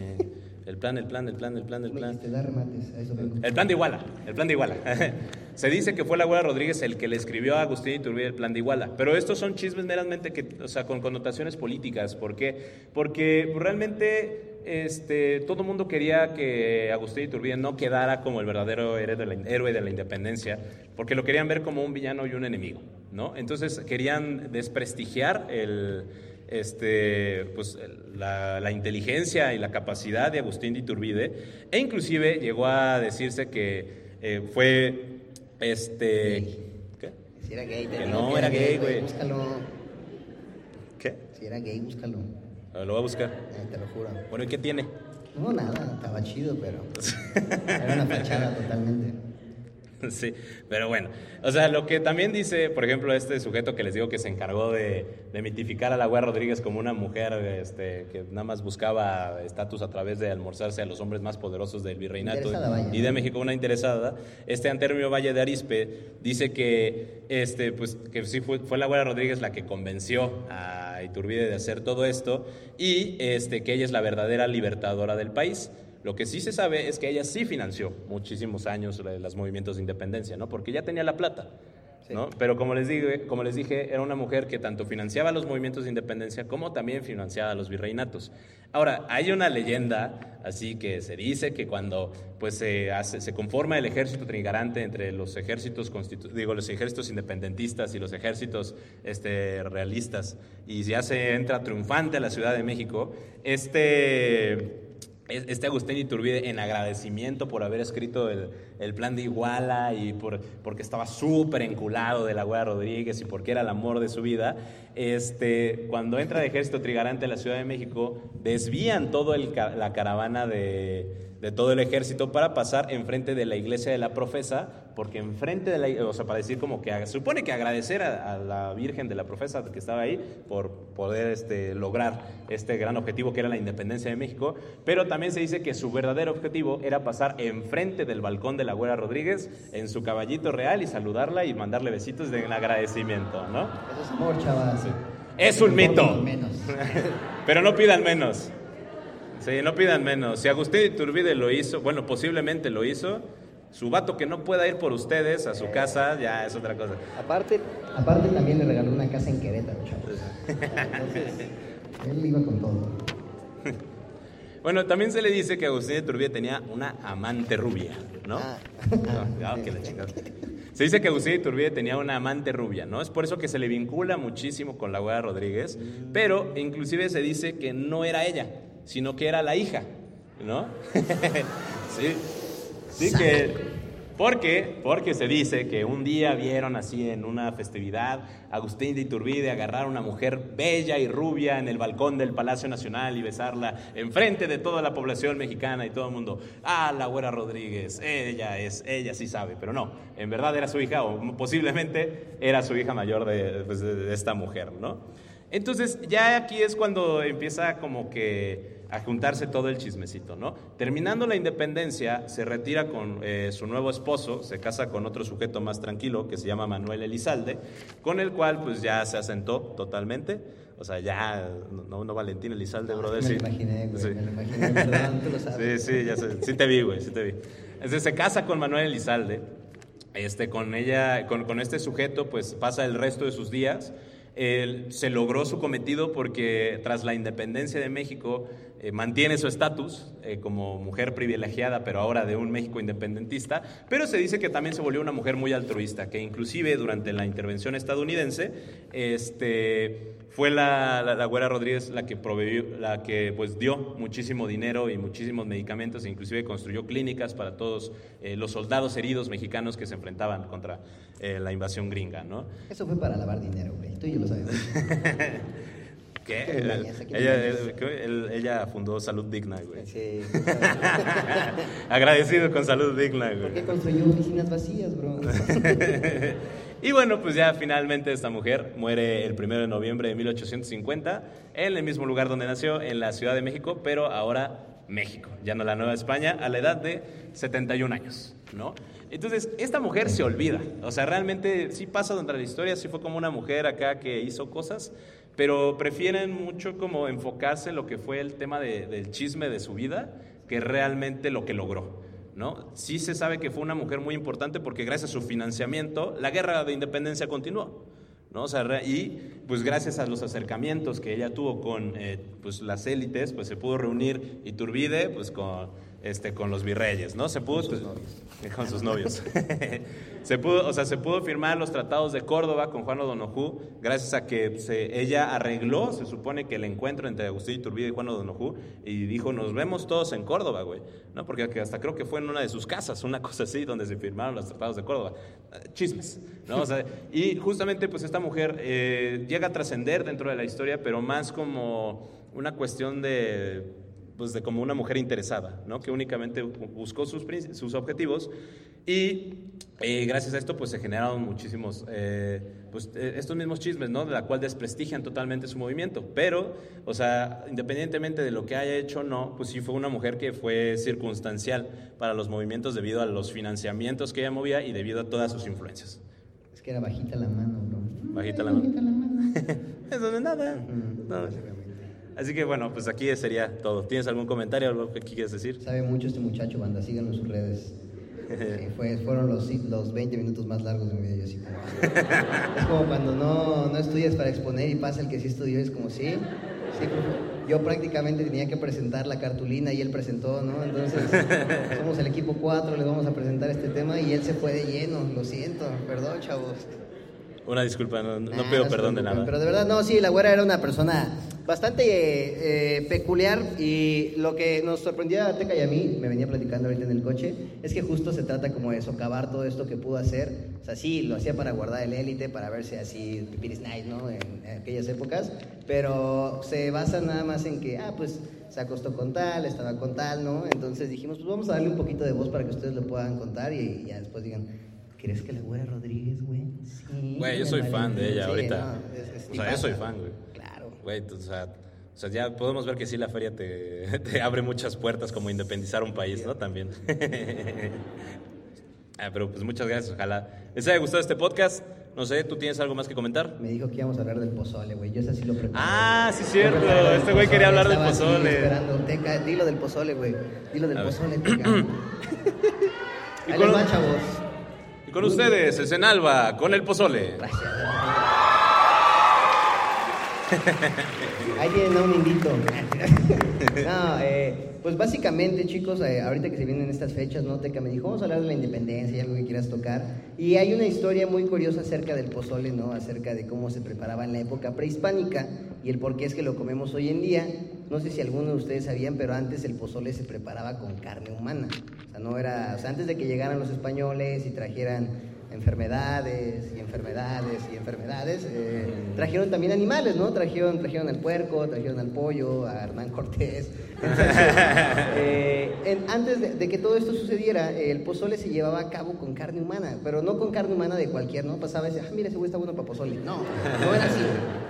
El plan, el plan, el plan, el plan, el plan. dijiste, da remates, a eso vengo. El plan de Iguala, el plan de Iguala. Se dice que fue la güera Rodríguez el que le escribió a Agustín Iturbide el plan de Iguala, pero estos son chismes meramente que, o sea, con connotaciones políticas. ¿Por qué? Porque realmente este, todo el mundo quería que Agustín Iturbide no quedara como el verdadero héroe de, la, héroe de la independencia, porque lo querían ver como un villano y un enemigo, ¿no? Entonces querían desprestigiar el este, pues, la, la inteligencia y la capacidad de Agustín de Iturbide, e inclusive llegó a decirse que eh, fue, este, ¿qué? Si era gay, Que no era gay, güey. Búscalo. ¿Qué? Si era gay, búscalo. A ver, Lo voy a buscar. Eh, te lo juro. Bueno, ¿y qué tiene? No, nada, estaba chido, pero. Era una fachada totalmente. Sí, pero bueno, o sea, lo que también dice, por ejemplo, este sujeto que les digo que se encargó de, de mitificar a la güera Rodríguez como una mujer este, que nada más buscaba estatus a través de almorzarse a los hombres más poderosos del virreinato y de México, una interesada, este Antermio Valle de Arispe dice que, este, pues, que sí fue, fue la güera Rodríguez la que convenció a Iturbide de hacer todo esto y este, que ella es la verdadera libertadora del país. Lo que sí se sabe es que ella sí financió muchísimos años los movimientos de independencia, ¿no? Porque ya tenía la plata, ¿no? Pero como les, dije, como les dije, era una mujer que tanto financiaba los movimientos de independencia como también financiaba los virreinatos. Ahora, hay una leyenda así que se dice que cuando pues, se, hace- se conforma el ejército trigarante entre los ejércitos, digo, los ejércitos independentistas y los ejércitos este, realistas y ya se entra triunfante a la Ciudad de México, este es- este Agustín Iturbide en agradecimiento por haber escrito el, el plan de Iguala y por, porque estaba súper enculado de la güera Rodríguez y porque era el amor de su vida, este, cuando entra el ejército trigarante a la Ciudad de México, desvían toda la caravana de, de todo el ejército para pasar enfrente de la iglesia de la profesa, porque enfrente de la o sea, para decir como que supone que agradecer a, a la Virgen de la profesa que estaba ahí por poder este, lograr este gran objetivo que era la independencia de México, pero también se dice que su verdadero objetivo era pasar enfrente del balcón de la Güera Rodríguez en su caballito real y saludarla y mandarle besitos de agradecimiento, ¿no? Eso es amor, chavas. Es un mito. menos. Pero no pidan menos. Sí, no pidan menos. Si Agustín Iturbide lo hizo, bueno, posiblemente lo hizo, su vato que no pueda ir por ustedes a su casa, ya es otra cosa. Aparte, aparte también le regaló una casa en Querétaro, chavos. Entonces, él iba con todo. Bueno, también se le dice que Agustín Iturbide tenía una amante rubia, ¿no? Ah. Ah, que la chingada. Se dice que Agustín Iturbide tenía una amante rubia, ¿no? Es por eso que se le vincula muchísimo con la güera Rodríguez, pero inclusive se dice que no era ella, sino que era la hija, ¿no? sí, sí que... ¿Por qué? Porque se dice que un día vieron así en una festividad Agustín de Iturbide agarrar a una mujer bella y rubia en el balcón del Palacio Nacional y besarla enfrente de toda la población mexicana y todo el mundo. Ah, la güera Rodríguez, ella es, ella sí sabe, pero no, en verdad era su hija o posiblemente era su hija mayor de, pues, de esta mujer, ¿no? Entonces ya aquí es cuando empieza como que a juntarse todo el chismecito, ¿no? Terminando la independencia, se retira con eh, su nuevo esposo, se casa con otro sujeto más tranquilo que se llama Manuel Elizalde, con el cual pues ya se asentó totalmente. O sea, ya, no, no Valentín Elizalde, brother. me sí. lo imaginé, güey, Sí. me lo imaginé, perdón, tú lo sabes. Sí, sí, ya sé. Sí te vi, güey, sí te vi. Entonces se casa con Manuel Elizalde. Este, con ella, con, con este sujeto, pues pasa el resto de sus días. Él se logró su cometido porque tras la independencia de México eh, mantiene su estatus eh, como mujer privilegiada, pero ahora de un México independentista. Pero se dice que también se volvió una mujer muy altruista, que inclusive durante la intervención estadounidense, este, fue la, la, la güera Rodríguez la que proveyó, la que pues dio muchísimo dinero y muchísimos medicamentos, e inclusive construyó clínicas para todos eh, los soldados heridos mexicanos que se enfrentaban contra la invasión gringa, ¿no? Eso fue para lavar dinero, güey. Tú y yo lo sabemos. ¿Qué? ¿Qué me engañas? ¿A qué me Ella, fundó Salud Digna, güey. Sí. Agradecido con Salud Digna, ¿Por qué güey. construyó oficinas vacías, bro? Y bueno, pues ya finalmente esta mujer muere el 1 de noviembre de 1850 en el mismo lugar donde nació, en la Ciudad de México, pero ahora México, ya no la Nueva España, a la edad de 71 años, ¿no? Entonces, esta mujer se olvida, o sea, realmente sí pasa dentro de la historia, sí fue como una mujer acá que hizo cosas, pero prefieren mucho como enfocarse en lo que fue el tema de- del chisme de su vida que realmente lo que logró. ¿no? Sí se sabe que fue una mujer muy importante porque gracias a su financiamiento la guerra de independencia continuó. ¿no? O sea, y pues gracias a los acercamientos que ella tuvo con eh, pues, las élites, pues se pudo reunir Iturbide pues, con, este, con los virreyes, ¿no? Se pudo, pues, con sus novios. se pudo, o sea, se pudo firmar los tratados de Córdoba con Juan O'Donojú gracias a que se- ella arregló, se supone que el encuentro entre Agustín Iturbide y Juan O'Donojú y dijo, nos vemos todos en Córdoba, güey, ¿no? Porque que hasta creo que fue en una de sus casas, una cosa así, donde se firmaron los tratados de Córdoba. Eh, Chismes, ¿no? O sea, y justamente pues esta mujer eh, llega a trascender dentro de la historia, pero más como una cuestión de pues de como una mujer interesada, ¿no? que únicamente bu- buscó sus, sus objetivos y eh, gracias a esto pues se generaron muchísimos, eh, pues eh, estos mismos chismes, ¿no? de la cual desprestigian totalmente su movimiento, pero, o sea, independientemente de lo que haya hecho o no, pues sí fue una mujer que fue circunstancial para los movimientos debido a los financiamientos que ella movía y debido a todas sus influencias. Es que era bajita la mano, bro. Bajita la mano. Bajita la mano. Eso no es nada. No. Básicamente. Así que bueno, pues aquí sería todo. ¿Tienes algún comentario, algo que quieres decir? Sabe mucho este muchacho, banda. Síganlo en sus redes. Sí, fue- fueron los, los 20 minutos más largos de mi vida. Yo como- es como cuando no, no estudias para exponer y pasa el que sí estudió. Es como, sí, sí. Yo prácticamente tenía que presentar la cartulina y él presentó, ¿no? Entonces, somos el equipo 4, le vamos a presentar este tema y él se fue de lleno. Lo siento, perdón, chavos. Una disculpa, no, no Nah, pido perdón de nada. Pero de verdad, no, sí, la güera era una persona bastante eh, eh, peculiar y lo que nos sorprendió a Teca y a mí, me venía platicando ahorita en el coche, es que justo se trata como de socavar todo esto que pudo hacer. O sea, sí, lo hacía para guardar el élite, para verse así, pipiris nice, ¿no? En, en aquellas épocas, pero se basa nada más en que, ah, pues se acostó con tal, estaba con tal, ¿no? Entonces dijimos, pues vamos a darle un poquito de voz para que ustedes lo puedan contar y ya después digan, ¿crees que la güera Rodríguez, güey? Sí. Güey, yo soy fan de ella Sí, ahorita. no, es- es o sea, yo soy fan, güey. Güey, tú, o sea, o sea, ya podemos ver que sí la feria te, te abre muchas puertas como independizar un país, ¿no? También. ah, pero pues muchas gracias, ojalá les haya gustado este podcast. No sé, ¿tú tienes algo más que comentar? Me dijo que íbamos a hablar del pozole, güey. Yo esa sí lo preparé. Ah, sí, cierto. Este güey quería hablar del pozole. esperando. Teca, dilo del pozole, güey. Dilo del pozole, Teca. Y con- va, chavos. Y con ustedes, el Zenalba, con el pozole. Gracias. Ahí tienen a un indito. No, eh, pues básicamente, chicos, eh, ahorita que se vienen estas fechas, ¿no? Teca me dijo, vamos a hablar de la independencia y algo que quieras tocar. Y hay una historia muy curiosa acerca del pozole, ¿no? Acerca de cómo se preparaba en la época prehispánica y el por qué es que lo comemos hoy en día. No sé si alguno de ustedes sabían, pero antes el pozole se preparaba con carne humana. O sea, no era, o sea, antes de que llegaran los españoles y trajeran enfermedades y enfermedades y enfermedades. eh, trajeron también animales, ¿no? Trajeron, trajeron al puerco, trajeron al pollo, a Hernán Cortés. Entonces, eh, en- antes de, de que todo esto sucediera, el pozole se llevaba a cabo con carne humana, pero no con carne humana de cualquier, ¿no? Pasaba y decía, ah, mira, ese güey está bueno para pozole. No, no era así.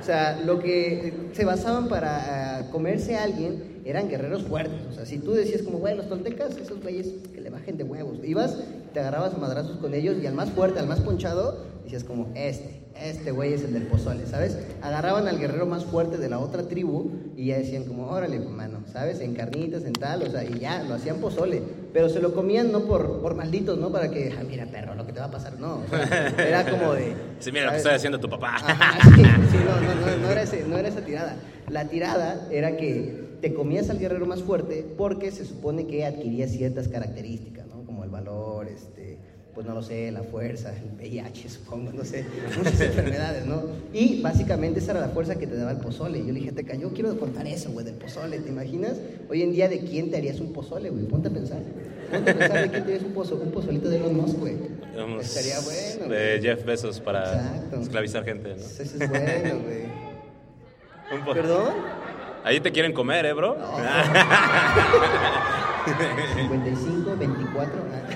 O sea, lo que eh, se basaban para ah, comerse a alguien eran guerreros fuertes. O sea, si tú decías como, güey, los toltecas, esos güeyes que le bajen de huevos. Ibas, te agarrabas a madrazos con ellos y al más fuerte, al más ponchado, decías como, este, este güey es el del pozole, ¿sabes? Agarraban al guerrero más fuerte de la otra tribu y ya decían como, órale, pues, mano, ¿sabes? En carnitas, en tal, o sea, y ya, lo hacían pozole. Pero se lo comían no por, por malditos, ¿no? Para que, ah, mira, perro, lo que te va a pasar, no. O sea, era como de... Sí, mira lo que ¿sabes? está haciendo tu papá. Ajá, sí, sí, no, no, no, no era ese- no era esa tirada. La tirada era que te comías al guerrero más fuerte porque se supone que adquiría ciertas características, ¿no? Como el valor, este, pues no lo sé, la fuerza, el VIH, supongo, no sé, muchas enfermedades, ¿no? Y básicamente esa era la fuerza que te daba el pozole. Yo le dije, te cayó, quiero contar eso, güey, del pozole, ¿te imaginas? Hoy en día, ¿de quién te harías un pozole, güey? Ponte a pensar. Ponte a pensar de quién te harías un, pozo, un pozolito de Elon Musk, güey. Vamos, Estaría bueno. De. Jeff Bezos para Exacto. esclavizar gente, ¿no? Eso es bueno, güey. ¿Perdón? Ahí te quieren comer, ¿eh, bro? 55, 24.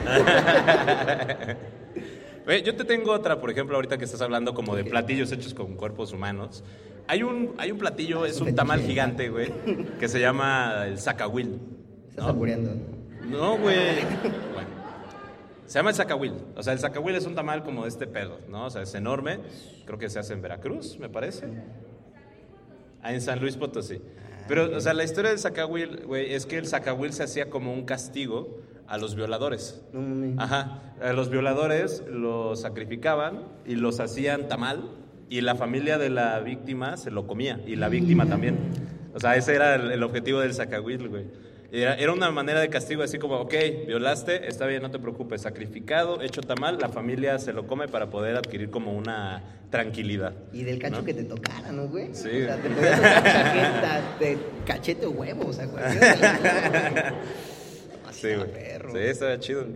ah. Ve, Yo te tengo otra, por ejemplo, ahorita que estás hablando como de platillos hechos con cuerpos humanos. Hay un, hay un platillo, es un tamal gigante, güey, que se llama el zacahuil. Estás ¿no? albureando. No, güey. Bueno. Se llama el zacahuil. O sea, el zacahuil es un tamal como de este pedo, ¿no? O sea, es enorme. Creo que se hace en Veracruz, me parece. Ah, en San Luis Potosí. Pero, o sea, la historia del zacahuil, güey, es que el zacahuil se hacía como un castigo a los violadores. Ajá. A los violadores los sacrificaban y los hacían tamal y la familia de la víctima se lo comía y la víctima también. O sea, ese era el, el objetivo del zacahuil, güey. Era, era una manera de castigo así como, ok, violaste, está bien, no te preocupes, sacrificado, hecho tamal, la familia se lo come para poder adquirir como una tranquilidad. Y del cacho ¿no? que te tocara, ¿no, güey? Sí. O sea, te podía tocar chaqueta, de cachete o huevo, o sea. Así Sí, perro. Sí, estaba chido.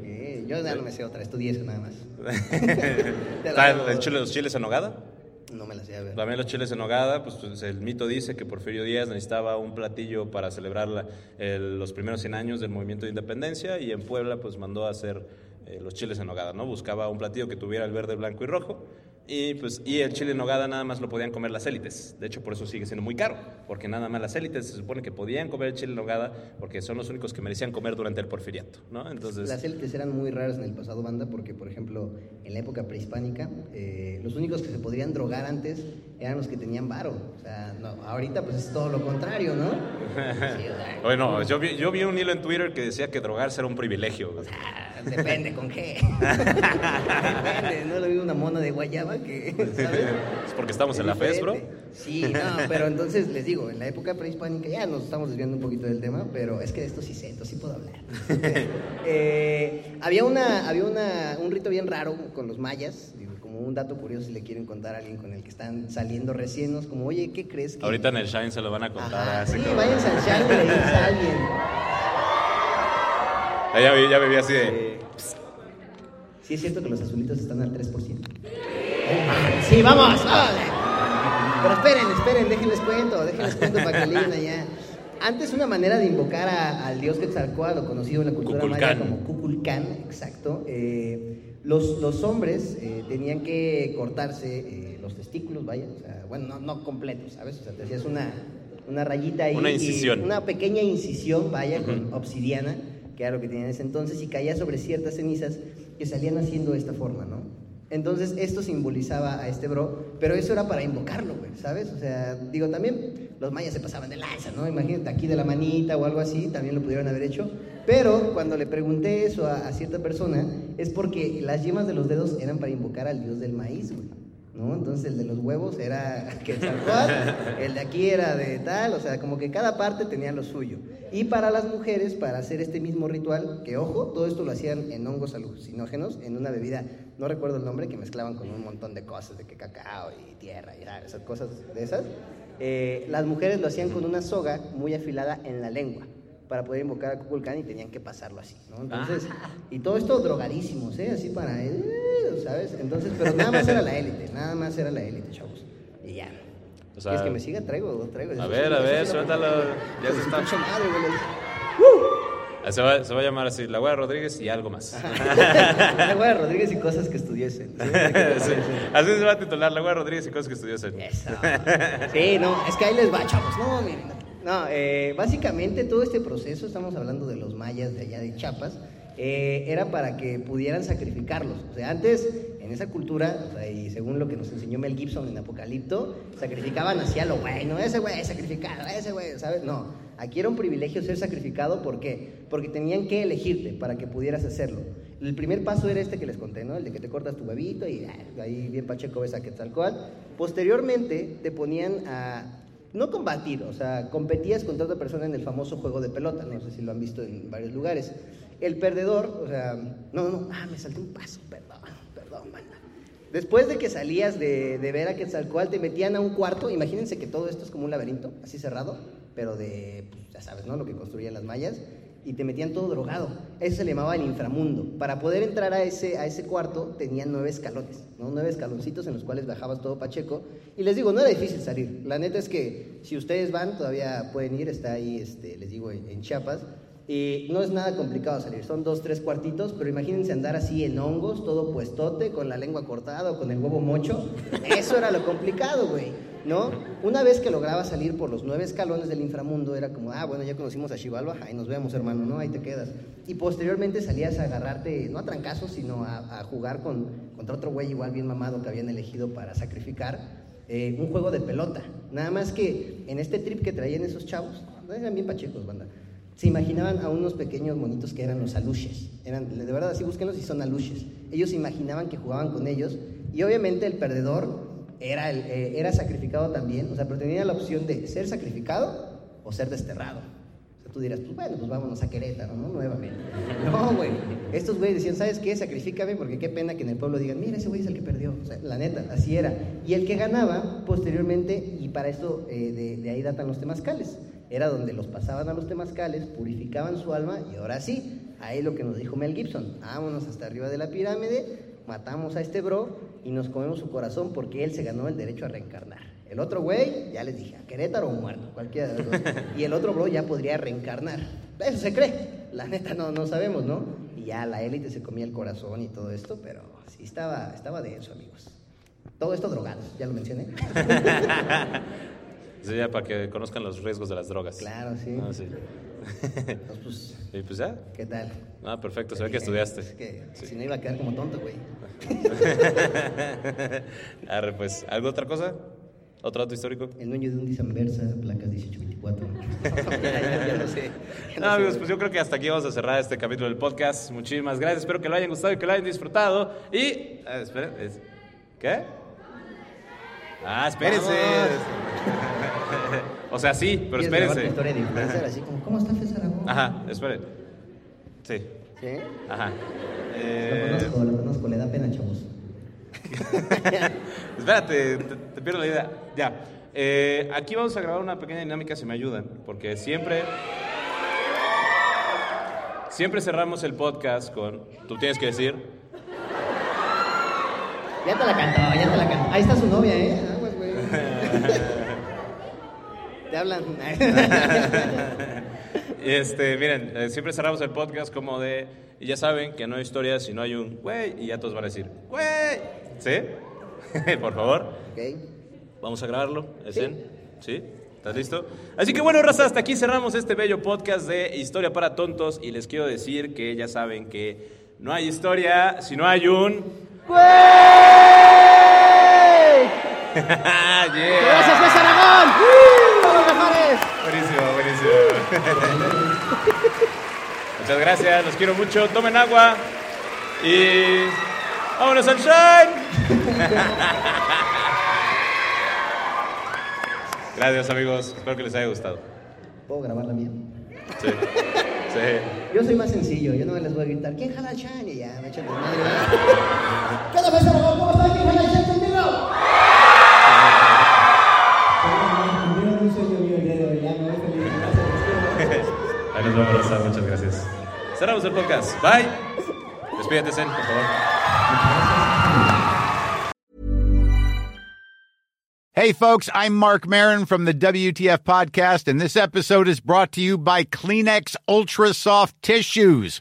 Yo ya no me sé otra, estudié eso nada más. Te Está la- el, el chile- los chiles en nogada. No me la sé. También los chiles en nogada, pues, pues, el mito dice que Porfirio Díaz necesitaba un platillo para celebrar los primeros 100 años del movimiento de independencia y en Puebla pues mandó a hacer eh, los chiles en nogada, ¿no? Buscaba un platillo que tuviera el verde, blanco y rojo y pues y el chile en nogada nada más lo podían comer las élites. De hecho, por eso sigue siendo muy caro, porque nada más las élites se supone que podían comer el chile en nogada porque son los únicos que merecían comer durante el porfiriato, ¿no? Entonces, Las élites eran muy raras en el pasado, banda, porque, por ejemplo, en la época prehispánica, eh, los únicos que se podrían drogar antes eran los que tenían varo. O sea, no, ahorita pues es todo lo contrario, ¿no? Sí, o sea, bueno, yo vi, yo vi un hilo en Twitter que decía que drogarse era un privilegio. Depende con qué. depende, no lo vi una mona de guayaba que, ¿sabes? Es porque estamos en la FES, bro. Sí, no, pero entonces les digo, en la época prehispánica, ya nos estamos desviando un poquito del tema, pero es que de esto sí sé, entonces sí puedo hablar. Eh, había una, había una, un rito bien raro con los mayas, digo, como un dato curioso si le quieren contar a alguien con el que están saliendo recién, ¿no? Es como, oye, ¿qué crees? Que... Ahorita en el Shine se lo van a contar. Ajá, así sí, váyanse al chat y le a alguien. Ya, ya, vi- ya me vi así de. Sí es cierto que los azulitos están al 3%. Sí, vamos, vamos. Pero esperen, esperen, déjenles cuento, déjenles cuento para que lean allá. Antes una manera de invocar a- al dios Quetzalcóatl, lo conocido en la cultura Kukulcán. maya como Kukulcán, exacto. eh, los, los hombres eh, tenían que cortarse eh, los testículos, vaya, o sea, bueno, no, no completos, ¿sabes? O sea, te hacías una, una rayita ahí. Una y incisión. una pequeña incisión, vaya, con obsidiana, que era lo que tenían en ese entonces, y caía sobre ciertas cenizas que salían haciendo de esta forma, ¿no? Entonces esto simbolizaba a este bro, pero eso era para invocarlo, güey, ¿sabes? O sea, digo, también los mayas se pasaban de lanza, ¿no? Imagínate aquí de la manita o algo así, también lo pudieron haber hecho. Pero cuando le pregunté eso a, a cierta persona, es porque las yemas de los dedos eran para invocar al dios del maíz, güey. ¿No? Entonces el de los huevos era Quetzalcóatl, el de aquí era de tal, o sea, como que cada parte tenía lo suyo. Y para las mujeres, para hacer este mismo ritual, que ojo, todo esto lo hacían en hongos alucinógenos, en una bebida, no recuerdo el nombre, que mezclaban con un montón de cosas, de que cacao y tierra y tal, esas cosas de esas. Eh, las mujeres lo hacían con una soga muy afilada en la lengua para poder invocar a Kukulcán y tenían que pasarlo así, ¿no? Entonces, y todo esto drogadísimos, ¿eh? Así para, ¿sabes? Entonces, pero nada más era la élite, nada más era la élite, chavos. Y ya. O sea, ¿Quieres que me siga? Traigo, traigo. A ver, a ver, suéltalo. Ya se está. Madre. Ah, Se va, se va a llamar así, La Güera Rodríguez y algo más. La güey Rodríguez y cosas que estudiesen. ¿sí? Sí, Así se va a titular, La Güera Rodríguez y cosas que estudió en. Eso. Sí, no, es que ahí les va, chavos. No, miren. No, eh, básicamente todo este proceso, estamos hablando de los mayas de allá de Chiapas, eh, era para que pudieran sacrificarlos. O sea, antes, en esa cultura, y según lo que nos enseñó Mel Gibson en Apocalipto, sacrificaban hacia lo güey, no ese güey sacrificado, ese güey, ¿sabes? No, aquí era un privilegio ser sacrificado, ¿por qué? Porque tenían que elegirte para que pudieras hacerlo. El primer paso era este que les conté, ¿no? El de que te cortas tu huevito y ah, ahí bien pacheco ves a Quetzalcóatl. Posteriormente te ponían a no combatir, o sea, competías contra otra persona en el famoso juego de pelota, no sé si lo han visto en varios lugares. El perdedor, o sea, no, no, ah, me salté un paso, perdón, perdón, banda. Después de que salías de, de ver a Quetzalcóatl, te metían a un cuarto, imagínense que todo esto es como un laberinto, así cerrado, pero de, pues, ya sabes, ¿no? Lo que construían las mayas, y te metían todo drogado. Eso se le llamaba el inframundo. Para poder entrar a ese, a ese cuarto tenían nueve escalones, ¿no? Nueve escaloncitos en los cuales bajabas todo Pacheco. Y les digo, no era difícil salir. La neta es que si ustedes van, todavía pueden ir, está ahí, este, les digo, en Chiapas. Y no es nada complicado salir, son dos, tres cuartitos, pero imagínense andar así en hongos, todo puestote, con la lengua cortada con el huevo mocho. Eso era lo complicado, güey, ¿no? Una vez que lograba salir por los nueve escalones del inframundo, era como, ah, bueno, ya conocimos a Chivalba, ahí nos vemos, hermano, ¿no? Ahí te quedas. Y posteriormente salías a agarrarte, no a trancazos, sino a, a jugar con, contra otro güey igual bien mamado que habían elegido para sacrificar eh, un juego de pelota. Nada más que en este trip que traían esos chavos, eran bien pachecos, banda se imaginaban a unos pequeños monitos que eran los aluches. Eran, de verdad, así búsquenlos y son aluches. Ellos imaginaban que jugaban con ellos y obviamente el perdedor era, el, eh, era sacrificado también, o sea, pero tenía la opción de ser sacrificado o ser desterrado. O sea, tú dirás, pues bueno, pues vámonos a Querétaro, ¿no? Nuevamente. No, güey. Estos güeyes decían, ¿sabes qué? Sacrifícame porque qué pena que en el pueblo digan, mira, ese güey es el que perdió. O sea, la neta, así era. Y el que ganaba, posteriormente, y para esto eh, de, de ahí datan los temazcales era donde los pasaban a los temazcales, purificaban su alma y ahora sí, ahí lo que nos dijo Mel Gibson, vámonos hasta arriba de la pirámide, matamos a este bro y nos comemos su corazón porque él se ganó el derecho a reencarnar. El otro güey, ya les dije, a Querétaro o muerto, cualquiera de los dos. Y el otro bro ya podría reencarnar. Eso se cree, la neta no, no sabemos, ¿no? Y ya la élite se comía el corazón y todo esto, pero sí estaba, estaba denso, amigos. Todo esto drogados, ya lo mencioné. Ya para que conozcan los riesgos de las drogas. Claro, sí. Ah, sí. Entonces, pues, Y pues ya. ¿qué tal? Ah, perfecto, se ve que Es estudiaste. que Sí. si no iba a quedar como tonto, güey. Arre, pues, ¿algo otra cosa? ¿Otro dato histórico? El dueño de un Nissan Versa, placas 1824. ya, ya, no sé. ya No, amigos, pues yo creo que hasta aquí vamos a cerrar este capítulo del podcast. Muchísimas gracias, espero que lo hayan gustado y que lo hayan disfrutado. Y, ah, esperen, es- ¿qué? Ah, espérense. o sea, sí, pero ¿Quieres grabar tu espérense. historia de influencer así como, ¿cómo está César Aragón? Ajá, esperen. Sí, ¿Sí? ajá. Lo Eh, conozco, lo conozco, le da pena, chavos. Espérate, te, te pierdo la idea. Ya. Eh, aquí vamos a grabar una pequeña dinámica, si me ayudan, porque siempre. Siempre cerramos el podcast con. Tú tienes que decir. Ya te la cantó, ya te la cantó. Ahí está su novia, ¿eh? Aguas, güey. te hablan. Este, miren, eh, siempre cerramos el podcast como de. Y ya saben que no hay historia si no hay un güey, y ya todos van a decir, güey. ¿Sí? Por favor. ok. Vamos a grabarlo, ¿Esen? ¿Sí? ¿Estás listo? Así que bueno, raza, hasta aquí cerramos este bello podcast de Historia para Tontos y les quiero decir que ya saben que no hay historia si no hay un... ¡Güey! Yeah. ¡Gracias, Luis Aragón! ¡Son los mejores! Buenísimo, buenísimo. Muchas gracias, los quiero mucho. Tomen agua y vámonos, Sunshine. Gracias, amigos. Espero que les haya gustado. ¿Puedo grabar la mía? Sí. Sí. Yo soy más sencillo, yo no les voy a gritar, ¿quién jala al Chan? Y ya, me echan desmadre. ¿Qué onda, Cerramos el podcast. Bye. Despídete, Zen, por favor. Hey, folks, I'm Mark Marin from the WTF Podcast, and this episode is brought to you by Kleenex Ultra Soft Tissues,